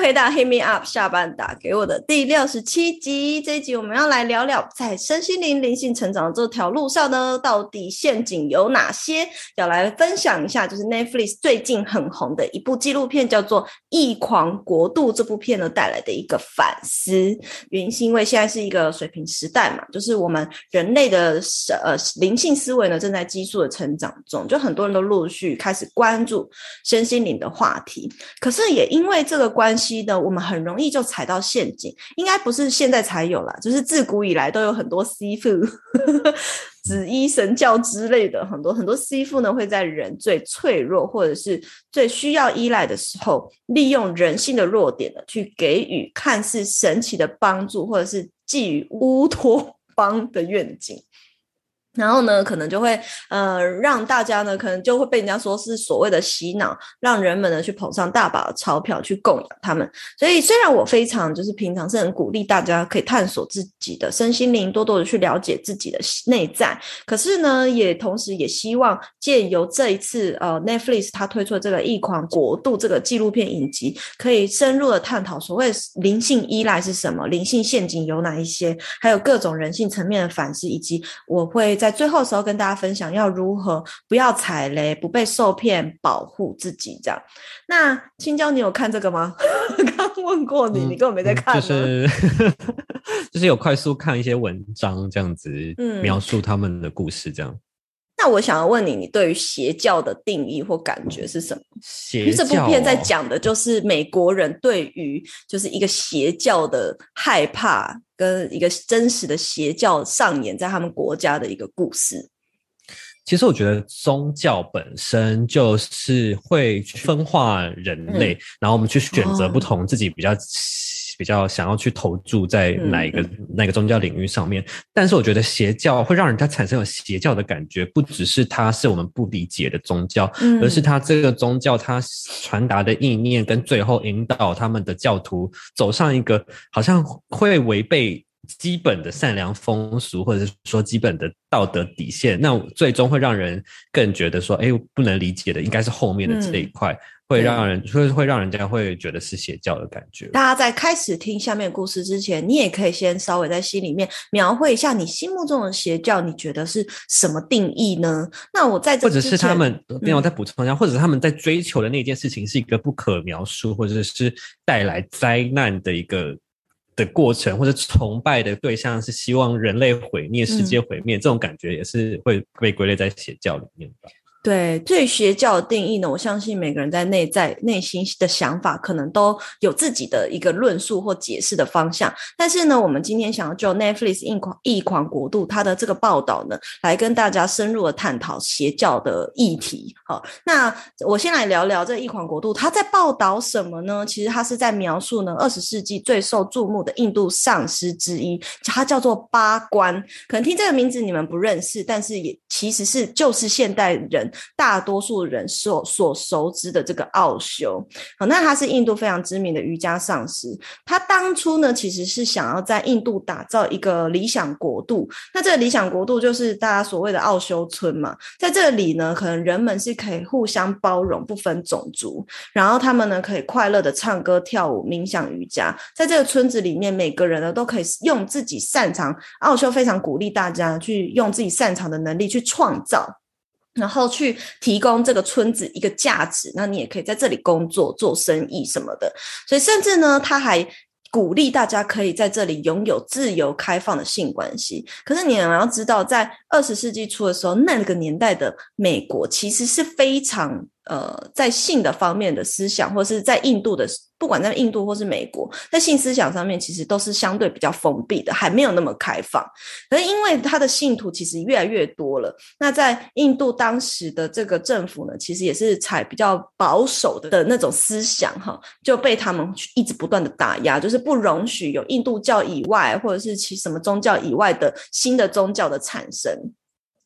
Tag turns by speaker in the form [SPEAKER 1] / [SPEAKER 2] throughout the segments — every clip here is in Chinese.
[SPEAKER 1] 回到 Hit Me Up 下班打给我的第六十七集。这一集我们要来聊聊，在身心灵灵性成长的这条路上呢，到底陷阱有哪些？要来分享一下，就是 Netflix 最近很红的一部纪录片，叫做《异狂国度》。这部片呢带来的一个反思，原因是因为现在是一个水平时代嘛，就是我们人类的呃灵性思维呢正在急速的成长中，就很多人都陆续开始关注身心灵的话题。可是也因为这个关系呢，我们很容易就踩到陷阱。应该不是现在才有啦，就是自古以来都有很多师傅、紫衣神教之类的，很多很多师傅呢会在人最脆弱或者是最需要依赖的时候，利用人性的弱点呢，去给予看似神奇的帮助，或者是寄予乌托邦的愿景。然后呢，可能就会呃让大家呢，可能就会被人家说是所谓的洗脑，让人们呢去捧上大把的钞票去供养他们。所以虽然我非常就是平常是很鼓励大家可以探索自己的身心灵，多多的去了解自己的内在，可是呢，也同时也希望借由这一次呃 Netflix 它推出的这个《异狂国度》这个纪录片影集，可以深入的探讨所谓灵性依赖是什么，灵性陷阱有哪一些，还有各种人性层面的反思，以及我会在。在最后时候跟大家分享要如何不要踩雷，不被受骗，保护自己这样。那青椒，你有看这个吗？刚问过你，你根本没在看。
[SPEAKER 2] 就是 就是有快速看一些文章这样子，描述他们的故事这样。
[SPEAKER 1] 那我想要问你，你对于邪教的定义或感觉是什么？
[SPEAKER 2] 邪
[SPEAKER 1] 教，这部片在讲的就是美国人对于就是一个邪教的害怕，跟一个真实的邪教上演在他们国家的一个故事。
[SPEAKER 2] 其实我觉得宗教本身就是会分化人类，然后我们去选择不同自己比较。比较想要去投注在哪一个那个宗教领域上面，但是我觉得邪教会让人家产生有邪教的感觉，不只是它是我们不理解的宗教，而是它这个宗教它传达的意念跟最后引导他们的教徒走上一个好像会违背基本的善良风俗，或者是说基本的道德底线，那最终会让人更觉得说，哎，不能理解的应该是后面的这一块。会让人会会让人家会觉得是邪教的感觉。
[SPEAKER 1] 大家在开始听下面故事之前，你也可以先稍微在心里面描绘一下你心目中的邪教，你觉得是什么定义呢？那我在这
[SPEAKER 2] 或者是他们，另外再补充一下，或者是他们在追求的那件事情是一个不可描述，或者是带来灾难的一个的过程，或者崇拜的对象是希望人类毁灭、世界毁灭，这种感觉也是会被归类在邪教里面的。
[SPEAKER 1] 对，对邪教的定义呢，我相信每个人在内在内心的想法，可能都有自己的一个论述或解释的方向。但是呢，我们今天想要就 Netflix 异狂异狂国度它的这个报道呢，来跟大家深入的探讨邪教的议题。好，那我先来聊聊这异狂国度，它在报道什么呢？其实它是在描述呢，二十世纪最受注目的印度上师之一，它叫做八关。可能听这个名字你们不认识，但是也其实是就是现代人。大多数人所所熟知的这个奥修，好，那他是印度非常知名的瑜伽上师。他当初呢，其实是想要在印度打造一个理想国度。那这个理想国度就是大家所谓的奥修村嘛。在这里呢，可能人们是可以互相包容，不分种族，然后他们呢可以快乐的唱歌、跳舞、冥想、瑜伽。在这个村子里面，每个人呢都可以用自己擅长。奥修非常鼓励大家去用自己擅长的能力去创造。然后去提供这个村子一个价值，那你也可以在这里工作、做生意什么的。所以，甚至呢，他还鼓励大家可以在这里拥有自由开放的性关系。可是，你们要知道，在二十世纪初的时候，那个年代的美国其实是非常。呃，在性的方面的思想，或者是在印度的，不管在印度或是美国，在性思想上面，其实都是相对比较封闭的，还没有那么开放。可是因为他的信徒其实越来越多了，那在印度当时的这个政府呢，其实也是采比较保守的那种思想，哈，就被他们一直不断的打压，就是不容许有印度教以外，或者是其什么宗教以外的新的宗教的产生。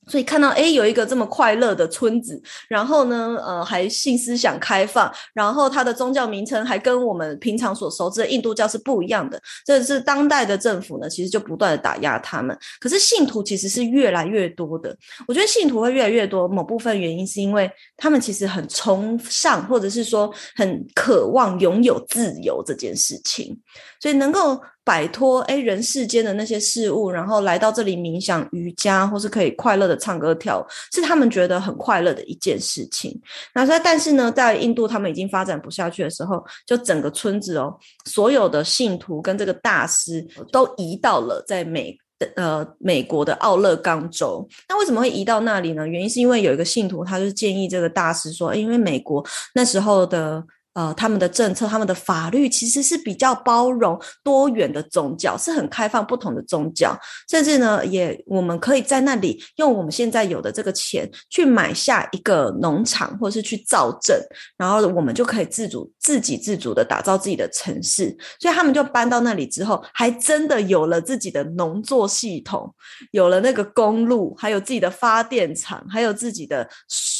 [SPEAKER 1] 所以看到诶有一个这么快乐的村子，然后呢，呃，还信思想开放，然后它的宗教名称还跟我们平常所熟知的印度教是不一样的。这是当代的政府呢，其实就不断的打压他们。可是信徒其实是越来越多的。我觉得信徒会越来越多，某部分原因是因为他们其实很崇尚，或者是说很渴望拥有自由这件事情，所以能够。摆脱哎人世间的那些事物，然后来到这里冥想瑜伽，或是可以快乐的唱歌跳舞，是他们觉得很快乐的一件事情。那在但是呢，在印度他们已经发展不下去的时候，就整个村子哦，所有的信徒跟这个大师都移到了在美呃美国的奥勒冈州。那为什么会移到那里呢？原因是因为有一个信徒，他就建议这个大师说，因为美国那时候的。呃，他们的政策、他们的法律其实是比较包容多元的宗教，是很开放不同的宗教，甚至呢，也我们可以在那里用我们现在有的这个钱去买下一个农场，或是去造镇，然后我们就可以自主、自给自足的打造自己的城市。所以他们就搬到那里之后，还真的有了自己的农作系统，有了那个公路，还有自己的发电厂，还有自己的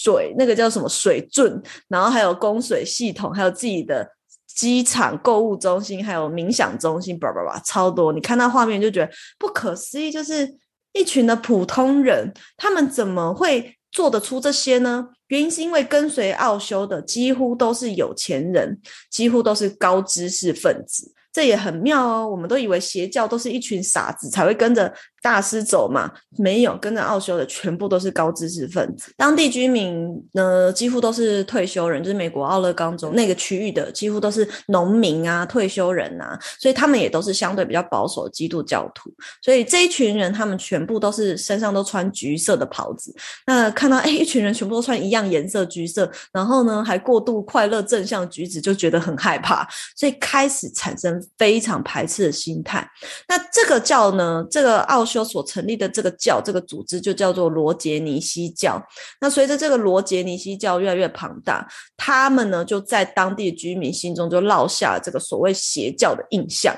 [SPEAKER 1] 水，那个叫什么水圳，然后还有供水系统，还还有自己的机场、购物中心，还有冥想中心，叭叭叭，超多！你看到画面就觉得不可思议，就是一群的普通人，他们怎么会做得出这些呢？原因是因为跟随奥修的几乎都是有钱人，几乎都是高知识分子。这也很妙哦，我们都以为邪教都是一群傻子才会跟着大师走嘛，没有跟着奥修的全部都是高知识分子。当地居民呢，几乎都是退休人，就是美国奥勒冈州那个区域的，几乎都是农民啊、退休人啊，所以他们也都是相对比较保守的基督教徒。所以这一群人，他们全部都是身上都穿橘色的袍子。那看到哎，一群人全部都穿一样颜色橘色，然后呢还过度快乐正向举止，就觉得很害怕，所以开始产生。非常排斥的心态。那这个教呢？这个奥修所成立的这个教，这个组织就叫做罗杰尼西教。那随着这个罗杰尼西教越来越庞大，他们呢就在当地居民心中就落下了这个所谓邪教的印象。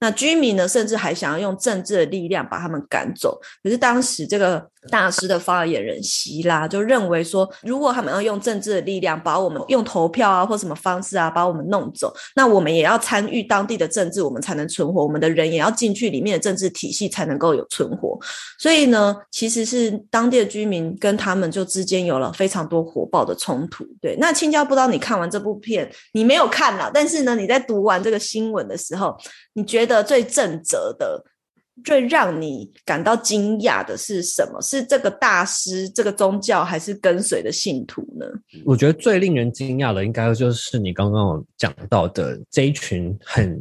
[SPEAKER 1] 那居民呢，甚至还想要用政治的力量把他们赶走。可是当时这个大师的发言人希拉就认为说，如果他们要用政治的力量把我们用投票啊或什么方式啊把我们弄走，那我们也要参与当地的政治，我们才能存活。我们的人也要进去里面的政治体系才能够有存活。所以呢，其实是当地的居民跟他们就之间有了非常多火爆的冲突。对，那青椒不知道你看完这部片，你没有看了，但是呢，你在读完这个新闻的时候，你觉得最正则的、最让你感到惊讶的是什么？是这个大师、这个宗教，还是跟随的信徒呢？
[SPEAKER 2] 我觉得最令人惊讶的，应该就是你刚刚讲到的这一群很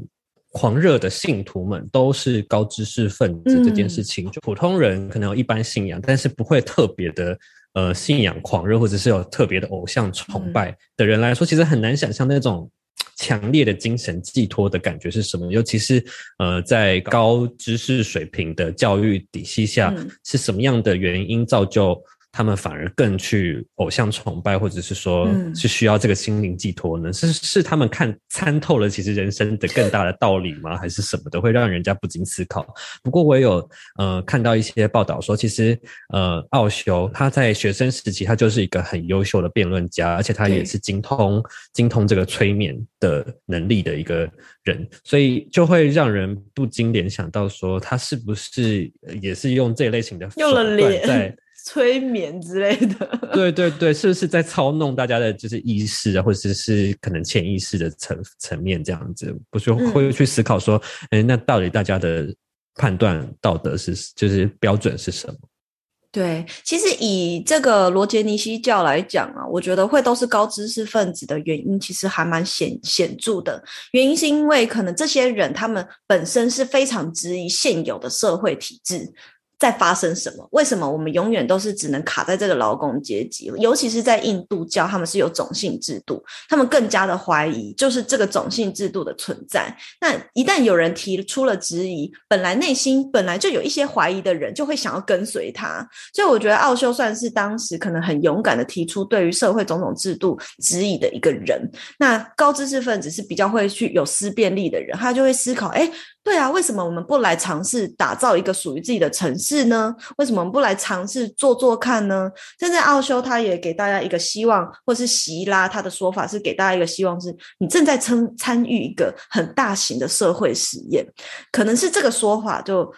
[SPEAKER 2] 狂热的信徒们，都是高知识分子。这件事情，就普通人可能有一般信仰，但是不会特别的呃信仰狂热，或者是有特别的偶像崇拜的人来说，其实很难想象那种。强烈的精神寄托的感觉是什么？尤其是呃，在高知识水平的教育体系下，是什么样的原因造就？他们反而更去偶像崇拜，或者是说是需要这个心灵寄托呢？是是他们看参透了其实人生的更大的道理吗？还是什么的会让人家不禁思考？不过我也有呃看到一些报道说，其实呃奥修他在学生时期他就是一个很优秀的辩论家，而且他也是精通精通这个催眠的能力的一个人，所以就会让人不禁联想到说，他是不是也是用这类型的
[SPEAKER 1] 用了脸
[SPEAKER 2] 在。
[SPEAKER 1] 催眠之类的，
[SPEAKER 2] 对对对，是不是在操弄大家的，就是意识啊，或者是可能潜意识的层层面这样子？不是会去思考说，哎，那到底大家的判断道德是，就是标准是什么？
[SPEAKER 1] 对，其实以这个罗杰尼西教来讲啊，我觉得会都是高知识分子的原因，其实还蛮显显著的。原因是因为可能这些人他们本身是非常质疑现有的社会体制。在发生什么？为什么我们永远都是只能卡在这个劳工阶级？尤其是在印度教，他们是有种姓制度，他们更加的怀疑就是这个种姓制度的存在。那一旦有人提出了质疑，本来内心本来就有一些怀疑的人，就会想要跟随他。所以我觉得奥修算是当时可能很勇敢的提出对于社会种种制度质疑的一个人。那高知识分子是比较会去有思辨力的人，他就会思考：哎，对啊，为什么我们不来尝试打造一个属于自己的城市呢？为什么我们不来尝试做做看呢？现在奥修他也给大家一个希望，或是席拉他的说法是给大家一个希望，是你正在参参与一个很大型的社会实验，可能是这个说法就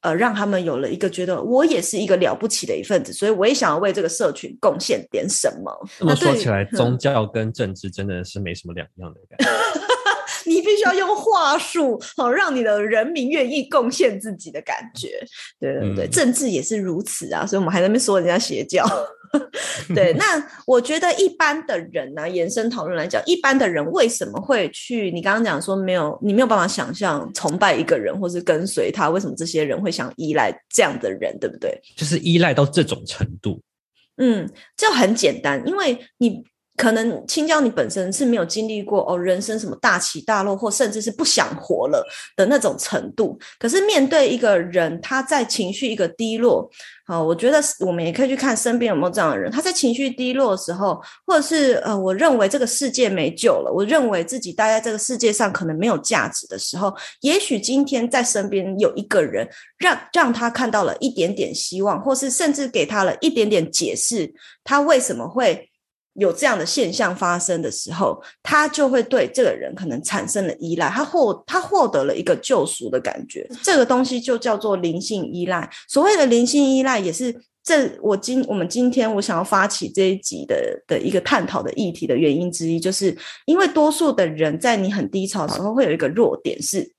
[SPEAKER 1] 呃让他们有了一个觉得我也是一个了不起的一份子，所以我也想要为这个社群贡献点什么。
[SPEAKER 2] 那么说起来，
[SPEAKER 1] 嗯
[SPEAKER 2] 宗教跟政治真的是没什么两样的感觉。
[SPEAKER 1] 你必须要用话术，好让你的人民愿意贡献自己的感觉。对对对，
[SPEAKER 2] 嗯
[SPEAKER 1] 政治也是如此啊，所以我们还在那边说人家邪教。对，那我觉得一般的人呢、延伸讨论来讲，一般的人为什么会去？你刚刚讲说没有，你没有办法想象崇拜一个人，或是跟随他，为什么这些人会想依赖这样的人，对不对？
[SPEAKER 2] 就是依赖到这种程度。
[SPEAKER 1] 嗯，就很简单，因为你可能青椒你本身是没有经历过哦人生什么大起大落，或甚至是不想活了的那种程度。可是面对一个人，他在情绪一个低落，好，我觉得我们也可以去看身边有没有这样的人，他在情绪低落的时候，或者是呃，我认为这个世界没救了，我认为自己待在这个世界上可能没有价值的时候，也许今天在身边有一个人，让让他看到了一点点希望，或是甚至给他了一点点解释，他为什么会有这样的现象发生的时候，他就会对这个人可能产生了依赖，他获他获得了一个救赎的感觉，这个东西就叫做灵性依赖。所谓的灵性依赖，也是这我今我们今天我想要发起这一集的的一个探讨的议题的原因之一，就是因为多数的人在你很低潮的时候，会有一个弱点是。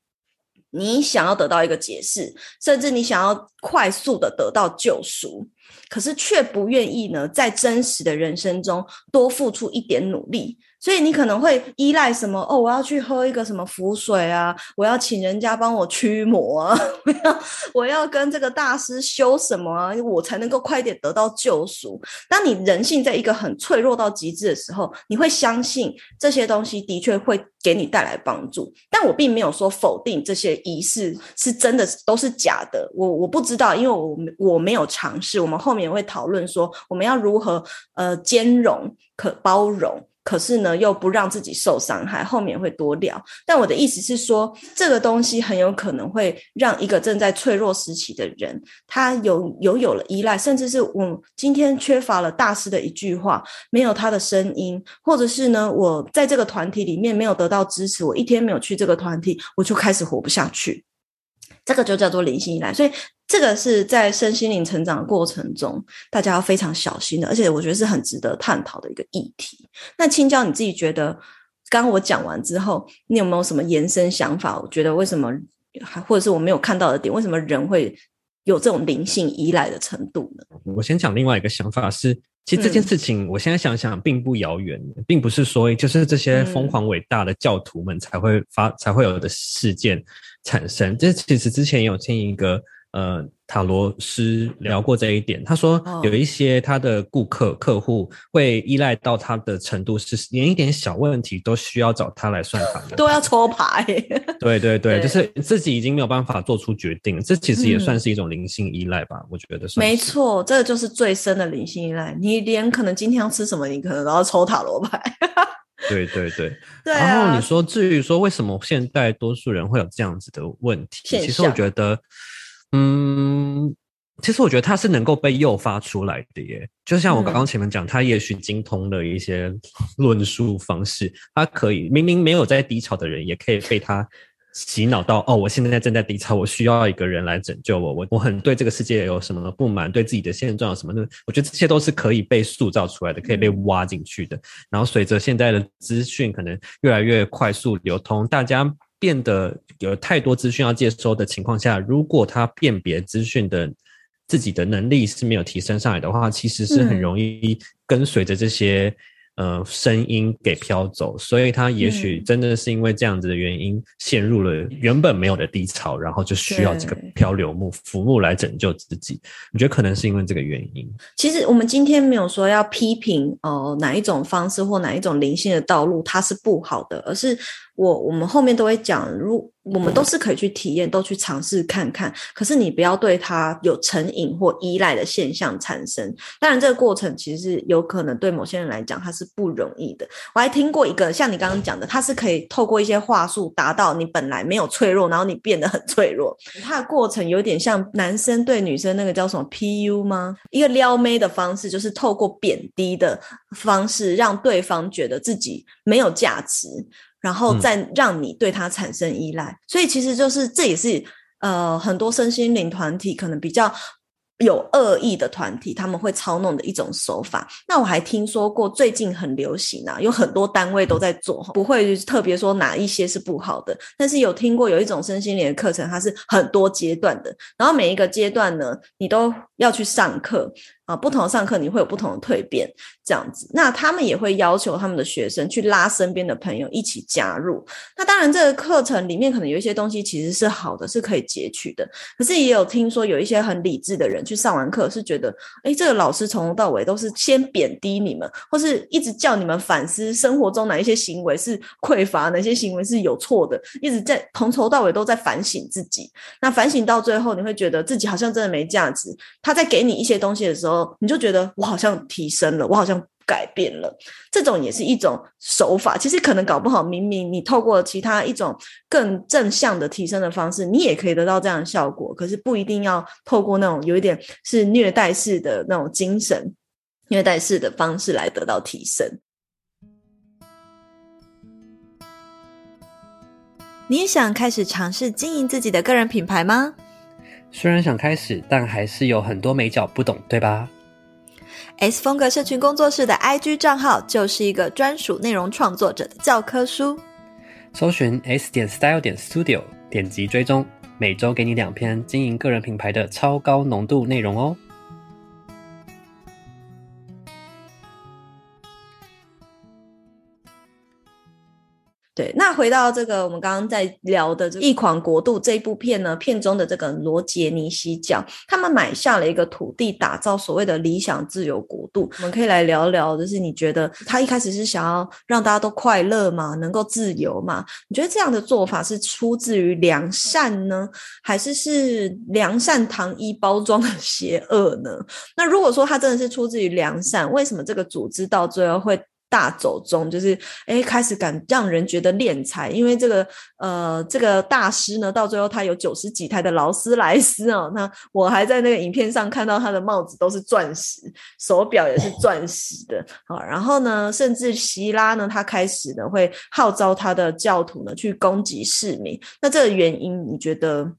[SPEAKER 1] 你想要得到一个解释，甚至你想要快速的得到救赎，可是却不愿意呢，在真实的人生中多付出一点努力。所以你可能会依赖什么？哦，我要去喝一个什么符水啊，我要请人家帮我驱魔啊，我要我要跟这个大师修什么啊，我才能够快点得到救赎。当你人性在一个很脆弱到极致的时候，你会相信这些东西的确会给你带来帮助。但我并没有说否定这些仪式是真的都是假的，我我不知道，因为我我没有尝试。我们后面会讨论说，我们要如何呃兼容、可包容。可是呢，又不让自己受伤害，后面会多聊。但我的意思是说，这个东西很有可能会让一个正在脆弱时期的人，他有有有了依赖，甚至是我今天缺乏了大师的一句话，没有他的声音，或者是呢，我在这个团体里面没有得到支持，我一天没有去这个团体，我就开始活不下去。这个就叫做灵性依赖，所以这个是在身心灵成长的过程中，大家要非常小心的，而且我觉得是很值得探讨的一个议题。那青椒你自己觉得，刚刚我讲完之后，你有没有什么延伸想法？我觉得为什么，还或者是我没有看到的点，为什么人会有这种灵性依赖的程度呢？
[SPEAKER 2] 我先讲另外一个想法是，其实这件
[SPEAKER 1] 嗯
[SPEAKER 2] 事情，我现在想想并不遥远，并不是说就是这些
[SPEAKER 1] 嗯
[SPEAKER 2] 疯狂伟大的教徒们才会发、才会有的事件产生。这其实之前也有听一个呃塔罗师聊过这一点，他说
[SPEAKER 1] 哦
[SPEAKER 2] 有一些他的顾客客户会依赖到他的程度是连一点小问题都需要找他来算塔罗，
[SPEAKER 1] 都要抽牌，
[SPEAKER 2] 对 对对，
[SPEAKER 1] 对
[SPEAKER 2] 就是自己已经没有办法做出决定，这其实也
[SPEAKER 1] 嗯
[SPEAKER 2] 算是一种灵性依赖吧，我觉得算是。
[SPEAKER 1] 没错，这个就是最深的灵性依赖。你连可能今天要吃什么，你可能都要抽塔罗牌。
[SPEAKER 2] 对对对。
[SPEAKER 1] 对啊，
[SPEAKER 2] 然后你说，至于说为什么现在多数人会有这样子的问题，其实我觉得，嗯，其实我觉得它是能够被诱发出来的耶。就像我刚刚
[SPEAKER 1] 嗯
[SPEAKER 2] 前面讲，他也许精通了一些论述方式，他可以明明没有在低潮的人，也可以被他。洗脑到哦，我现在正在低潮，我需要一个人来拯救我。我我很对这个世界有什么不满，对自己的现状有什么的，我觉得这些都是可以被塑造出来的，可以被
[SPEAKER 1] 嗯
[SPEAKER 2] 挖进去的。然后随着现在的资讯可能越来越快速流通，大家变得有太多资讯要接收的情况下，如果他辨别资讯的自己的能力是没有提升上来的话，其实是很
[SPEAKER 1] 嗯
[SPEAKER 2] 容易跟随着这些。呃，声音给飘走，所以他也许
[SPEAKER 1] 嗯
[SPEAKER 2] 真的是因为这样子的原因，陷入了原本没有的低潮，然后就需要这个漂流木浮木来拯救自己。我觉得可能是因为这个原因。
[SPEAKER 1] 其实我们今天没有说要批评哦、呃哪一种方式或哪一种灵性的道路它是不好的，而是我我们后面都会讲，如我们都是可以去体验，都去尝试看看。可是你不要对它有成瘾或依赖的现象产生。当然，这个过程其实是有可能对某些人来讲，它是不容易的。我还听过一个像你刚刚讲的，它是可以透过一些话术达到你本来没有脆弱，然后你变得很脆弱。它的过程有点像男生对女生那个叫什么 PU 吗？一个撩妹的方式，就是透过贬低的方式，让对方觉得自己没有价值。然后再让你对他产生依赖，所以其实就是这也是呃很多身心灵团体可能比较有恶意的团体，他们会操弄的一种手法。那我还听说过最近很流行啊，有很多单位都在做，不会特别说哪一些是不好的，但是有听过有一种身心灵的课程，它是很多阶段的，然后每一个阶段呢，你都要去上课。啊，不同上课你会有不同的蜕变，这样子。那他们也会要求他们的学生去拉身边的朋友一起加入。那当然，这个课程里面可能有一些东西其实是好的，是可以截取的。可是也有听说有一些很理智的人去上完课，是觉得，哎，这个老师从头到尾都是先贬低你们，或是一直叫你们反思生活中哪一些行为是匮乏，哪些行为是有错的，一直在从头到尾都在反省自己。那反省到最后，你会觉得自己好像真的没价值。他在给你一些东西的时候。你就觉得我好像提升了，我好像改变了，这种也是一种手法。其实可能搞不好，明明你透过其他一种更正向的提升的方式，你也可以得到这样的效果。可是不一定要透过那种有一点是虐待式的那种精神虐待式的方式来得到提升。你也想开始尝试经营自己的个人品牌吗？
[SPEAKER 3] 虽然想开始，但还是有很多美角不懂，对吧
[SPEAKER 1] ？S 风格社群工作室的 IG 账号就是一个专属内容创作者的教科书。
[SPEAKER 3] 搜寻 S 点 Style 点 Studio，点击追踪，每周给你两篇经营个人品牌的超高浓度内容哦。
[SPEAKER 1] 对，那回到这个我们刚刚在聊的《这异狂国度》这一部片呢，片中的这个罗杰尼西讲，他们买下了一个土地，打造所谓的理想自由国度。我们可以来聊聊，就是你觉得他一开始是想要让大家都快乐嘛？能够自由嘛？你觉得这样的做法是出自于良善呢，还是是良善糖衣包装的邪恶呢？那如果说他真的是出自于良善，为什么这个组织到最后会？大走中就是哎，开始敢让人觉得敛财，因为这个呃，这个大师呢，到最后他有九十几台的劳斯莱斯哦。那我还在那个影片上看到他的帽子都是钻石，手表也是钻石的啊。然后呢，甚至希拉呢，他开始呢会号召他的教徒呢去攻击市民。那这个原因，你觉得？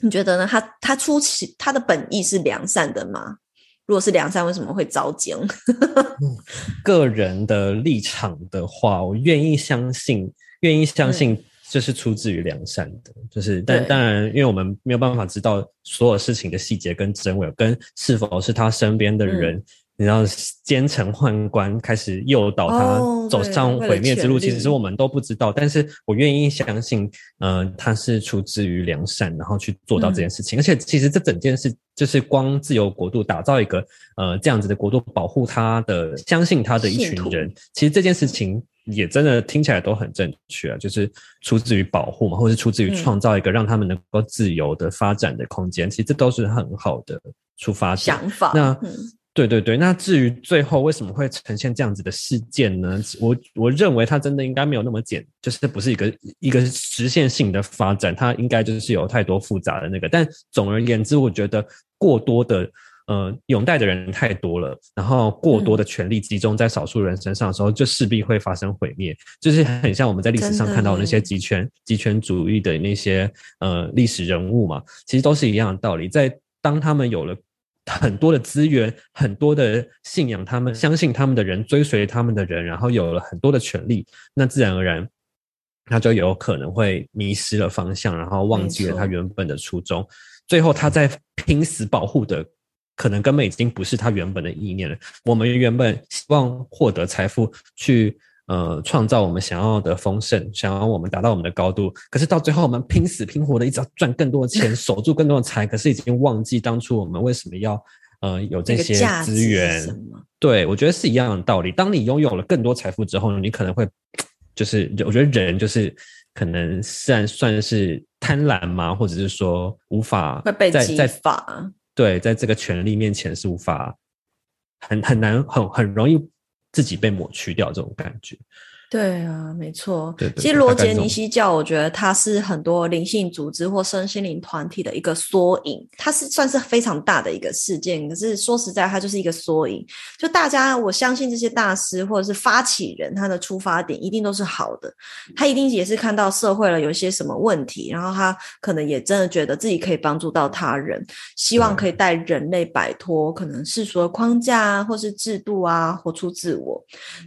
[SPEAKER 1] 你觉得呢？他他初期他的本意是良善的吗？如果是梁山，为什么会遭奸？
[SPEAKER 2] 个人的立场的话，我愿意相信，愿意相信这是出自于良善的。就是，但当然，因为我们没有办法知道所有事情的细节跟真伪，跟是否是他身边的人。你知道奸臣宦官开始诱导他走上毁灭之路，其实我们都不知道。但是我愿意相信，嗯，他是出自于良善，然后去做到这件事情。而且，其实这整件事就是光自由国度打造一个呃这样子的国度，保护他的、相信他的一群人。其实这件事情也真的听起来都很正确啊，就是出自于保护嘛，或是出自于创造一个让他们能够自由的发展的空间。其实这都是很好的出发
[SPEAKER 1] 想法。
[SPEAKER 2] 那。对对对，那至于最后为什么会呈现这样子的事件呢？我我认为它真的应该没有那么简，就是不是一个一个实现性的发展，它应该就是有太多复杂的那个。但总而言之，我觉得过多的呃拥戴的人太多了，然后过多的权力集中在少数人身上的时候，就势必会发生毁灭。就是很像我们在历史上看到那些集权集权主义的那些呃历史人物嘛，其实都是一样的道理。在当他们有了。很多的资源，很多的信仰，他们相信他们的人，追随他们的人，然后有了很多的权利，那自然而然，他就有可能会迷失了方向，然后忘记了他原本的初衷。最后，他在拼死保护的，可能根本已经不是他原本的意念了。我们原本希望获得财富，去。呃，创造我们想要的丰盛，想要我们达到我们的高度。可是到最后，我们拼死拼活的一直要赚更多的钱，守住更多的财，可是已经忘记当初我们为什么要呃有这些资源。对，我觉得是一样的道理。当你拥有了更多财富之后，你可能会就是我觉得人就是可能虽然算是贪婪嘛？或者是说无法
[SPEAKER 1] 会被激
[SPEAKER 2] 在在
[SPEAKER 1] 发。
[SPEAKER 2] 对，在这个权力面前是无法很很难很很容易自己被抹去掉这种感觉。
[SPEAKER 1] 对啊，没错。
[SPEAKER 2] 对对
[SPEAKER 1] 其实罗杰尼西教，我觉得它是很多灵性组织或身心灵团体的一个缩影，它是算是非常大的一个事件。可是说实在，它就是一个缩影。就大家，我相信这些大师或者是发起人，他的出发点一定都是好的，他一定也是看到社会了有一些什么问题，然后他可能也真的觉得自己可以帮助到他人，希望可以带人类摆脱可能世俗的框架啊，或是制度啊，活出自我。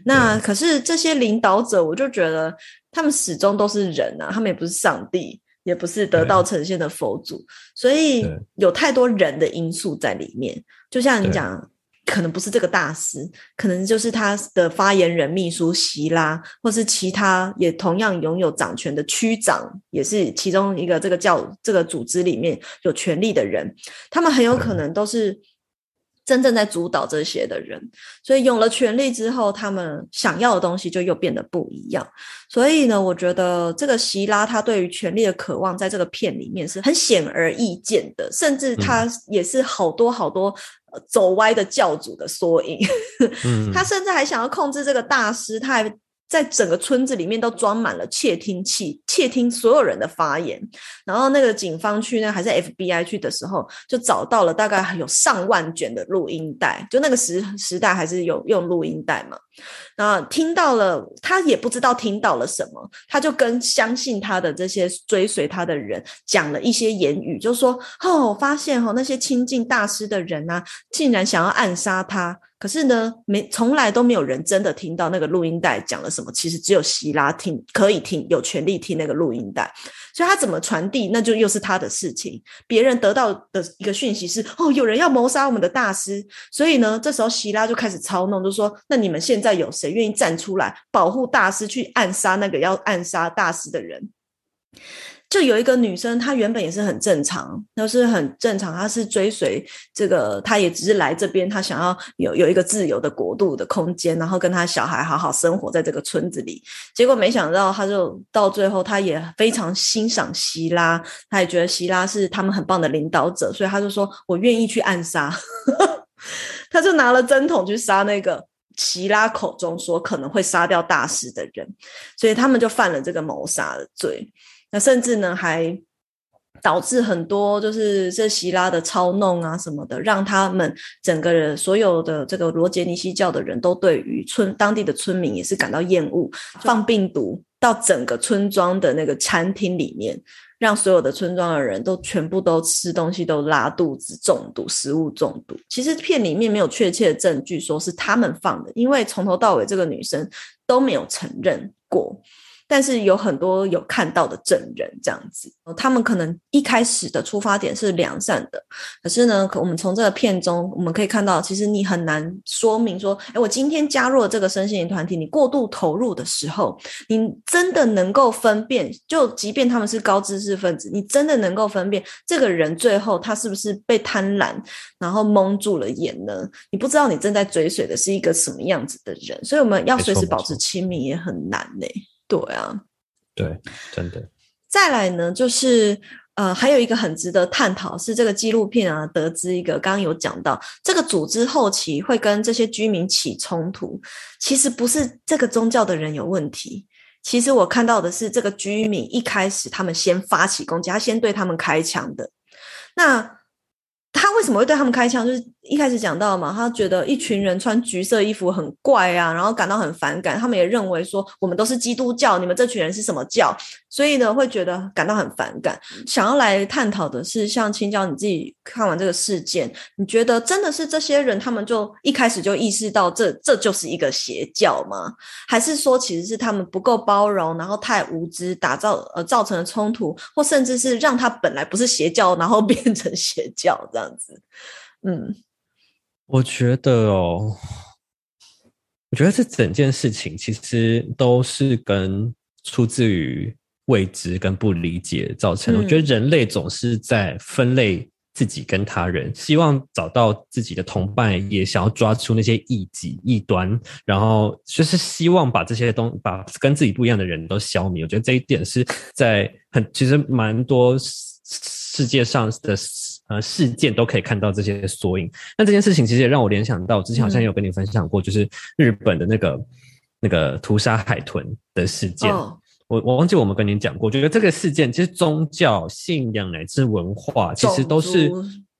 [SPEAKER 1] 那可是这些领导者，我就觉得他们始终都是人啊，他们也不是上帝，也不是得道成仙的佛祖，所以有太多人的因素在里面。就像你
[SPEAKER 2] 对
[SPEAKER 1] 讲，可能不是这个大师，可能就是他的发言人、秘书席拉，或是其他也同样拥有掌权的区长，也是其中一个这个教这个组织里面有权力的人，他们很有可能都是。真正在主导这些的人，所以有了权力之后，他们想要的东西就又变得不一样。所以呢，我觉得这个希拉他对于权力的渴望，在这个片里面是很显而易见的，甚至他也是好多好多呃走歪的教主的缩影。
[SPEAKER 2] 嗯，
[SPEAKER 1] 他甚至还想要控制这个大师，他还在整个村子里面都装满了窃听器，窃听所有人的发言。然后那个警方去呢，还是 FBI 去的时候，就找到了大概有上万卷的录音带，就那个时时代还是有用录音带嘛。那听到了，他也不知道听到了什么，他就跟相信他的这些追随他的人讲了一些言语，就说：“哦，我发现哦，那些亲近大师的人啊，竟然想要暗杀他。可是呢，没从来都没有人真的听到那个录音带讲了什么。其实只有希拉听，可以听，有权利听那个录音带。所以他怎么传递，那就又是他的事情。别人得到的一个讯息是：哦，有人要谋杀我们的大师。所以呢，这时候希拉就开始操弄，就说：那你们现在有谁愿意站出来保护大师，去暗杀那个要暗杀大师的人？就有一个女生，她原本也是很正常，都是很正常，她是追随这个，她也只是来这边，她想要有有一个自由的国度的空间，然后跟她小孩好好生活在这个村子里。结果没想到，她就到最后，她也非常欣赏希拉，她也觉得希拉是他们很棒的领导者，所以她就说：“我愿意去暗杀。” 她就拿了针筒去杀那个希拉口中说可能会杀掉大师的人，所以他们就犯了这个谋杀的罪。那甚至呢，还导致很多就是这希拉的操弄啊什么的，让他们整个人所有的这个罗杰尼西教的人都对于村当地的村民也是感到厌恶，放病毒到整个村庄的那个餐厅里面，让所有的村庄的人都全部都吃东西都拉肚子中毒，食物中毒。其实片里面没有确切的证据说是他们放的，因为从头到尾这个女生都没有承认过。但是有很多有看到的证人这样子，他们可能一开始的出发点是良善的，可是呢，可我们从这个片中我们可以看到，其实你很难说明说，哎，我今天加入了这个身心灵团体，你过度投入的时候，你真的能够分辨，就即便他们是高知识分子，你真的能够分辨这个人最后他是不是被贪婪然后蒙住了眼呢？你不知道你正在追随的是一个什么样子的人，所以我们要随时保持
[SPEAKER 2] 错
[SPEAKER 1] 亲密也很难呢、对啊，
[SPEAKER 2] 对，真的，
[SPEAKER 1] 再来呢，就是呃，还有一个很值得探讨是这个纪录片啊，得知一个刚刚有讲到，这个组织后期会跟这些居民起冲突，其实不是这个宗教的人有问题。其实我看到的是，这个居民一开始他们先发起攻击，他先对他们开枪的。那他为什么会对他们开枪？就是一开始讲到嘛，他觉得一群人穿橘色衣服很怪啊，然后感到很反感。他们也认为说，我们都是基督教，你们这群人是什么教？所以呢，会觉得感到很反感。想要来探讨的是，像青椒你自己看完这个事件，你觉得真的是这些人他们就一开始就意识到这这就是一个邪教吗？还是说其实是他们不够包容，然后太无知，打造呃造成了冲突，或甚至是让他本来不是邪教，然后 变成邪教这样子？嗯，
[SPEAKER 2] 我觉得哦，我觉得这整件事情其实都是跟出自于未知跟不理解造成的。我觉得
[SPEAKER 1] 嗯
[SPEAKER 2] 人类总是在分类自己跟他人，希望找到自己的同伴，也想要抓出那些异己异端，然后就是希望把这些东把跟自己不一样的人都消灭。我觉得这一点是在很其实蛮多世界上的呃事件都可以看到这些缩影。那这件事情其实也让我联想到之前好像有跟你分享过，就是日本的那个那个屠杀海豚的事件。我我忘记我们跟您讲过，我觉得这个事件其实宗教信仰乃至文化，其实都是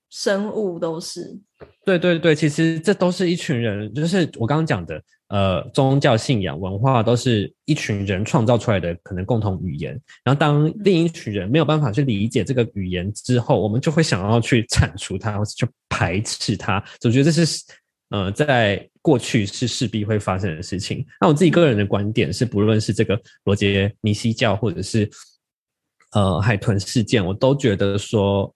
[SPEAKER 1] 生物都是。
[SPEAKER 2] 对对对，其实这都是一群人，就是我刚刚讲的，呃，宗教信仰文化都是一群人创造出来的可能共同语言。然后当另一群人没有办法去理解这个语言之后，我们就会想要去铲除它，或者去排斥它。我觉得这是。呃，在过去是势必会发生的事情。那我自己个人的观点是，不论是这个罗杰尼西教，或者是呃海豚事件，我都觉得说，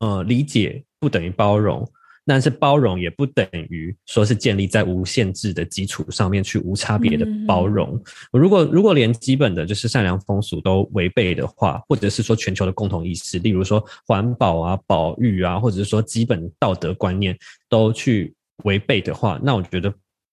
[SPEAKER 2] 呃，理解不等于包容，但是包容也不等于说是建立在无限制的基础上面去无差别的包容。如果如果连基本的就是善良风俗都违背的话，或者是说全球的共同意识，例如说环保啊、保育啊，或者是说基本道德观念都去。违背的话，那我觉得，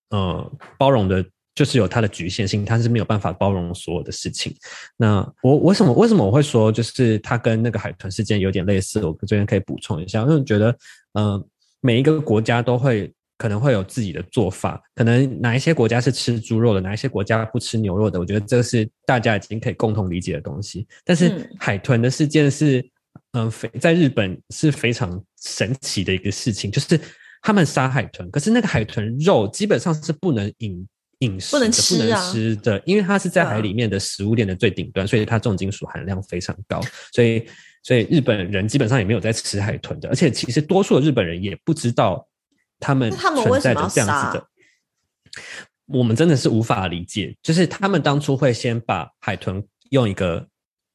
[SPEAKER 2] 呃，包容的就是有它的局限性，它是没有办法包容所有的事情。那我为什么为什么我会说，就是它跟那个海豚事件有点类似？我这边可以补充一下，因为觉得，呃，每一个国家都会可能会有自己的做法，可能哪一些国家是吃猪肉的，哪一些国家不吃牛肉的，我觉得这是大家已经可以共同理解的东西。但是海豚的事件是，嗯，非在日本是非常神奇的一个事情，就是。他们杀海豚，可是那个海豚肉基本上是不能饮饮食的，不能吃的，因为它是在海里面的食物链的最顶端，所以它重金属含量非常高，所以所以日本人基本上也没有在吃海豚的，而且其实多数的日本人也不知道他们存在着这样子的，我们真的是无法理解，就是他们当初会先把海豚用一个。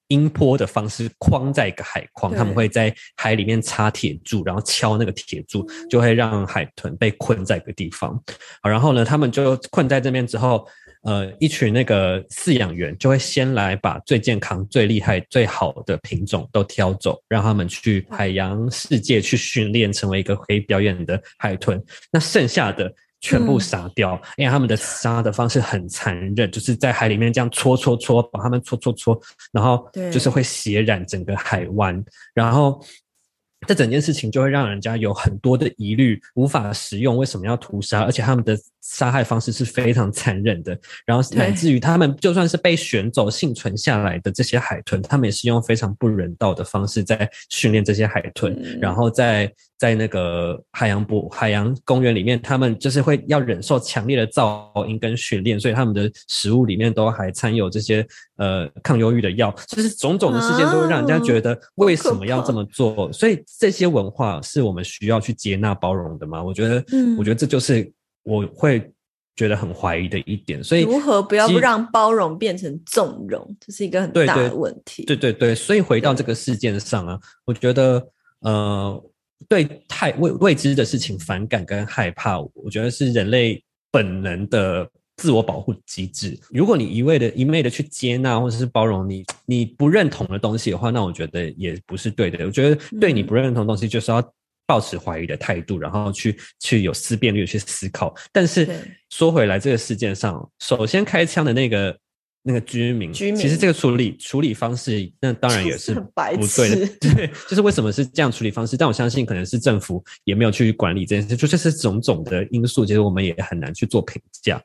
[SPEAKER 2] 音波的方式框在一个海框，他们会在海里面插铁柱，然后敲那个铁柱，就会让海豚被困在一个地方。好，然后呢，他们就困在这边之后，呃，一群那个饲养员就会先来把最健康、最厉害、最好的品种都挑走，让他们去海洋世界去训练，成为一个可以表演的海豚。那剩下的。全部杀掉，因为他们的杀的方式很残忍，就是在海里面这样搓搓搓，把他们搓搓搓，然后就是会血染整个海湾，然后这整件事情就会让人家有很多的疑虑，无法食用。为什么要屠杀？而且他们的杀害方式是非常残忍的，然后乃至于他们就算是被选走幸存下来的这些海豚，他们也是用非常不人道的方式在训练这些海豚，然后在。在那个海洋博海洋公园里面，他们就是会要忍受强烈的噪音跟训练，所以他们的食物里面都还掺有这些呃抗忧郁的药，就是种种的事件都会让人家觉得为什么要这么做？所以这些文化是我们需要去接纳包容的吗？我觉得，我觉得这就是我会觉得很怀疑的一点。所以
[SPEAKER 1] 如何不要让包容变成纵容，这是一个很大的问题。
[SPEAKER 2] 对对对，所以回到这个事件上啊，我觉得呃。对太未未知的事情反感跟害怕，我觉得是人类本能的自我保护机制。如果你一味的一昧的去接纳或者是包容你你不认同的东西的话，那我觉得也不是对的。我觉得对你不认同的东西，就是要保持怀疑的态度，然后去去有思辨力去思考。但是说回来，这个事件上，首先开枪的那个。那个居民，其实这个处理处理方式，那当然 也是不对的。对，就是为什么是这样处理方式？但我相信可能是政府也没有去管理这件事，就这是种种的因素，其实我们也很难去做评价。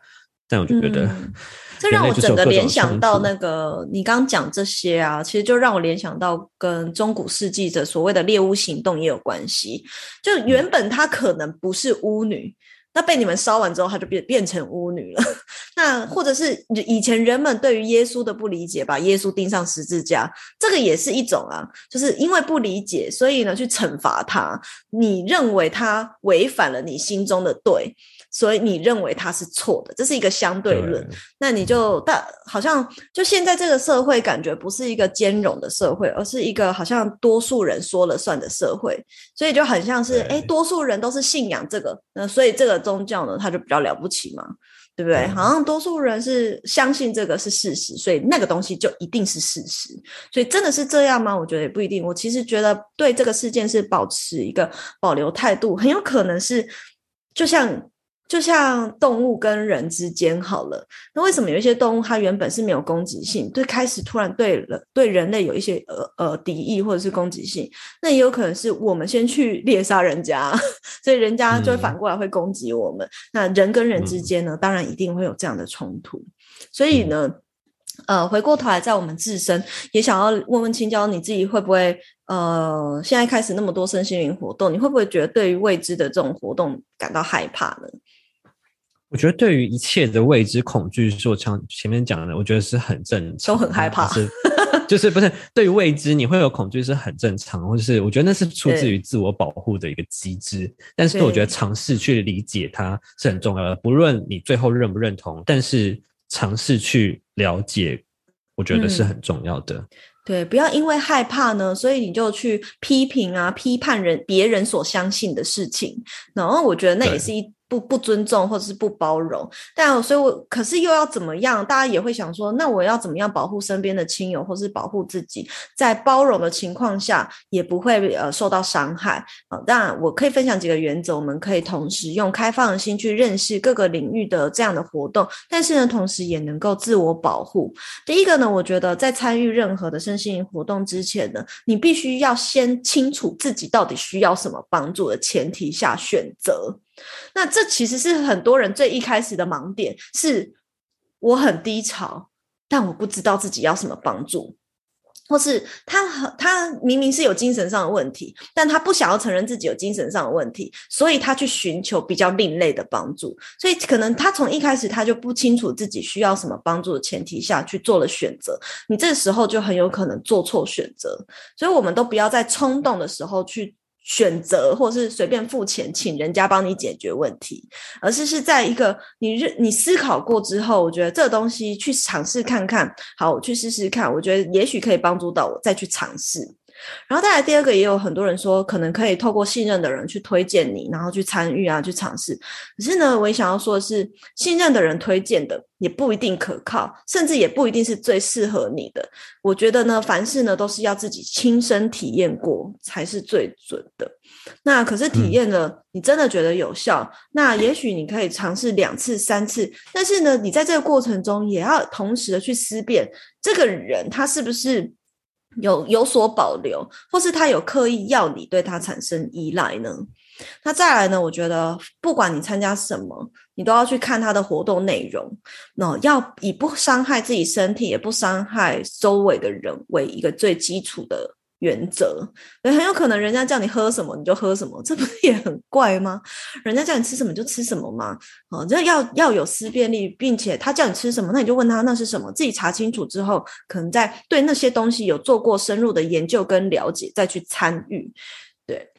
[SPEAKER 2] 但我就觉得，
[SPEAKER 1] 这让我整个联想到那个你刚讲这些啊，其实就让我联想到跟中古世纪的所谓的猎巫行动也有关系。就原本她可能不是巫女。那被你们烧完之后，她就变变成巫女了。那或者是以前人们对于耶稣的不理解，把耶稣钉上十字架，这个也是一种啊，就是因为不理解，所以呢去惩罚他。你认为他违反了你心中的对。所以你认为他是错的，这是一个相对论。那你就但好像就现在这个社会，感觉不是一个兼容的社会，而是一个好像多数人说了算的社会。所以就很像是，哎，多数人都是信仰这个，那所以这个宗教呢，他就比较了不起嘛。对不对？
[SPEAKER 2] 对
[SPEAKER 1] 好像多数人是相信这个是事实，所以那个东西就一定是事实。所以真的是这样吗？我觉得也不一定。我其实觉得对这个事件是保持一个保留态度，很有可能是就像。就像动物跟人之间好了，那为什么有一些动物它原本是没有攻击性，对开始突然对了对人类有一些呃呃敌意或者是攻击性？那也有可能是我们先去猎杀人家，所以人家就会反过来会攻击我们。那人跟人之间呢，当然一定会有这样的冲突。所以呢，呃，回过头来在我们自身，也想要问问青椒，你自己会不会呃，现在开始那么多身心灵活动，你会不会觉得对于未知的这种活动感到害怕呢？
[SPEAKER 2] 我觉得对于一切的未知恐惧，是我像前面讲的，我觉得是很正常，
[SPEAKER 1] 都很害怕
[SPEAKER 2] 是就是不是对于未知你会有恐惧是很正常，或者是我觉得那是出自于自我保护的一个机制。但是我觉得尝试去理解它是很重要的，不论你最后认不认同，但是尝试去了解，我觉得是很重要的。
[SPEAKER 1] 对，不要因为害怕呢，所以你就去批评啊、批判人别人所相信的事情。然后我觉得那也是一。不不尊重或者是不包容，但所以，我可是又要怎么样？大家也会想说，那我要怎么样保护身边的亲友，或是保护自己，在包容的情况下，也不会呃受到伤害啊？当然，我可以分享几个原则，我们可以同时用开放的心去认识各个领域的这样的活动，但是呢，同时也能够自我保护。第一个呢，我觉得在参与任何的身心灵活动之前呢，你必须要先清楚自己到底需要什么帮助的前提下选择。那这其实是很多人最一开始的盲点，是我很低潮，但我不知道自己要什么帮助，或是他他明明是有精神上的问题，但他不想要承认自己有精神上的问题，所以他去寻求比较另类的帮助，所以可能他从一开始他就不清楚自己需要什么帮助的前提下去做了选择，你这时候就很有可能做错选择，所以我们都不要在冲动的时候去。选择，或是随便付钱请人家帮你解决问题，而是是在一个你认你思考过之后，我觉得这个东西去尝试看看，好，我去试试看，我觉得也许可以帮助到我，再去尝试。然后再来第二个，也有很多人说，可能可以透过信任的人去推荐你，然后去参与啊，去尝试。可是呢，我也想要说的是，信任的人推荐的也不一定可靠，甚至也不一定是最适合你的。我觉得呢，凡事呢都是要自己亲身体验过才是最准的。那可是体验了，你真的觉得有效，那也许你可以尝试两次、三次。但是呢，你在这个过程中也要同时的去思辨，这个人他是不是。有有所保留，或是他有刻意要你对他产生依赖呢？那再来呢？我觉得不管你参加什么，你都要去看他的活动内容，那要以不伤害自己身体，也不伤害周围的人为一个最基础的。原则，很有可能人家叫你喝什么你就喝什么，这不是也很怪吗？人家叫你吃什么就吃什么吗？哦，这要要有思辨力，并且他叫你吃什么，那你就问他那是什么，自己查清楚之后，可能在对那些东西有做过深入的研究跟了解，再去参与。对，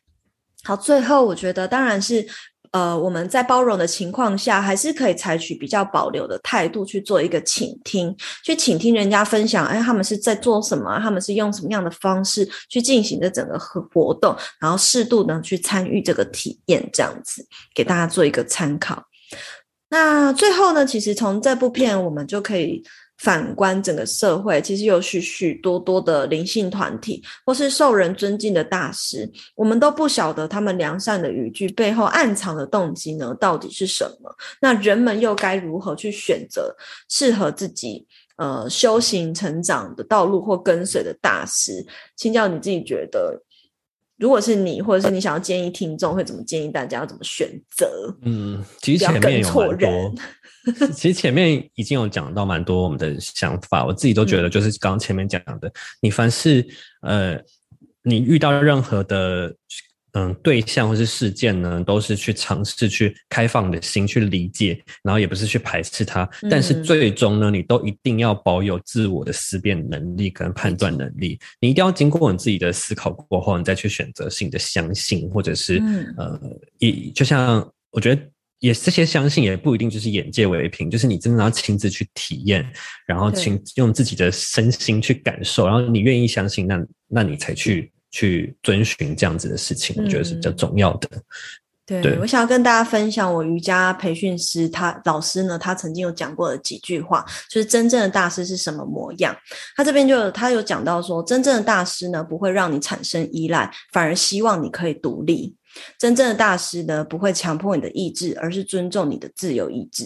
[SPEAKER 1] 好，最后我觉得当然是。呃，我们在包容的情况下，还是可以采取比较保留的态度去做一个倾听，去倾听人家分享，哎，他们是在做什么？他们是用什么样的方式去进行的整个活动？然后适度的去参与这个体验，这样子给大家做一个参考。那最后呢，其实从这部片我们就可以。反观整个社会，其实有许许多多的灵性团体，或是受人尊敬的大师，我们都不晓得他们良善的语句背后暗藏的动机呢，到底是什么？那人们又该如何去选择适合自己呃修行成长的道路或跟随的大师？请教你自己觉得，如果是你，或者是你想要建议听众，会怎么建议大家要怎么选择？
[SPEAKER 2] 嗯，其实前面有蛮多。其实前面已经有讲到蛮多我们的想法，我自己都觉得就是刚刚前面讲的，你凡是呃，你遇到任何的嗯对象或是事件呢，都是去尝试去开放的心去理解，然后也不是去排斥它，但是最终呢，你都一定要保有自我的思辨能力跟判断能力，你一定要经过你自己的思考过后，你再去选择性的相信，或者是呃，一就像我觉得。也这些相信也不一定就是眼界为凭，就是你真的要亲自去体验，然后亲用自己的身心去感受，然后你愿意相信，那那你才去去遵循这样子的事情，我觉得是比较重要的。
[SPEAKER 1] 对，
[SPEAKER 2] 对
[SPEAKER 1] 我想要跟大家分享我瑜伽培训师他老师呢，他曾经有讲过的几句话，就是真正的大师是什么模样。他这边就有他有讲到说，真正的大师呢，不会让你产生依赖，反而希望你可以独立。真正的大师呢，不会强迫你的意志，而是尊重你的自由意志。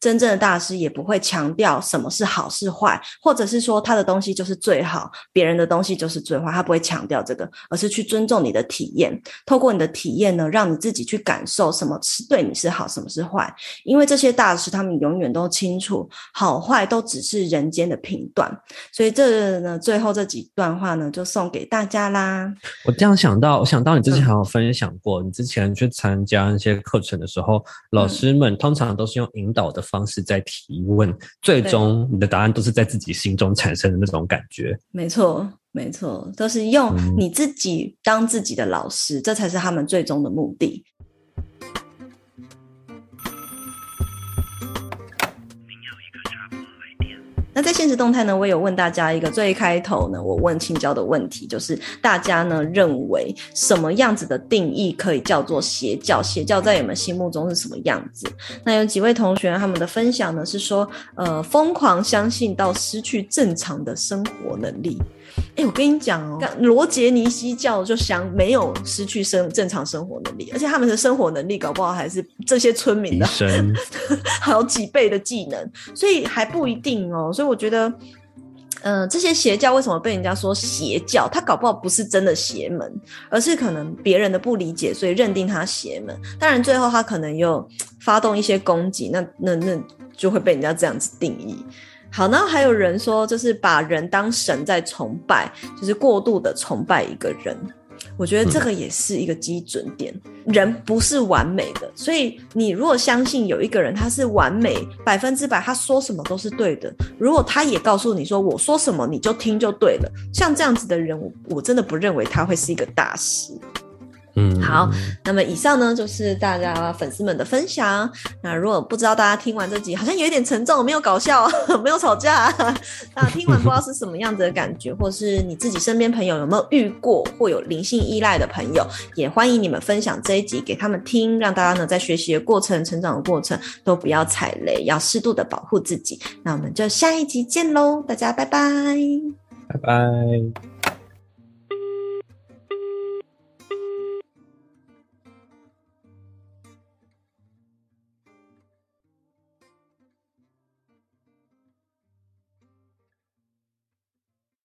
[SPEAKER 1] 真正的大师也不会强调什么是好是坏，或者是说他的东西就是最好，别人的东西就是最坏，他不会强调这个，而是去尊重你的体验，透过你的体验呢，让你自己去感受什么是对你是好，什么是坏。因为这些大师他们永远都清楚，好坏都只是人间的评断。所以这呢，最后这几段话呢，就送给大家啦。
[SPEAKER 2] 我这样想到，我想到你之
[SPEAKER 1] 嗯
[SPEAKER 2] 前还有分享过，你之前去参加一些课程的时候，老师们通常都是用引导的方式在提问，最终你的答案都是在自己心中产生的那种感觉。
[SPEAKER 1] 没错，没错，都是用
[SPEAKER 2] 嗯
[SPEAKER 1] 你自己当自己的老师，这才是他们最终的目的。那在现实动态呢，我有问大家一个最开头呢，我问青椒的问题，就是大家呢认为什么样子的定义可以叫做邪教？邪教在你们心目中是什么样子？那有几位同学他们的分享呢是说，呃，疯狂相信到失去正常的生活能力。哎，我跟你讲哦，罗杰尼西教就想没有失去生正常生活能力，而且他们的生活能力搞不好还是这些村民的，好几倍的技能，所以还不一定哦。所以我觉得，呃，这些邪教为什么被人家说邪教？他搞不好不是真的邪门，而是可能别人的不理解，所以认定他邪门。当然，最后他可能又发动一些攻击，那那那就会被人家这样子定义。好，然后还有人说，就是把人当神在崇拜，就是过度的崇拜一个人。我觉得这个也是一个基准点，人不是完美的，所以你如果相信有一个人他是完美百分之百，他说什么都是对的，如果他也告诉你说我说什么你就听就对了，像这样子的人，我我真的不认为他会是一个大师。
[SPEAKER 2] 嗯，
[SPEAKER 1] 好，那么以上呢就是大家粉丝们的分享。那如果不知道大家听完这集好像有一点沉重，没有搞笑，没有吵架，那听完不知道是什么样子的感觉，或是你自己身边朋友有没有遇过或有灵性依赖的朋友，也欢迎你们分享这一集给他们听，让大家呢在学习的过程、成长的过程都不要踩雷，要适度的保护自己。那我们就下一集见喽，大家拜拜。
[SPEAKER 2] 拜拜。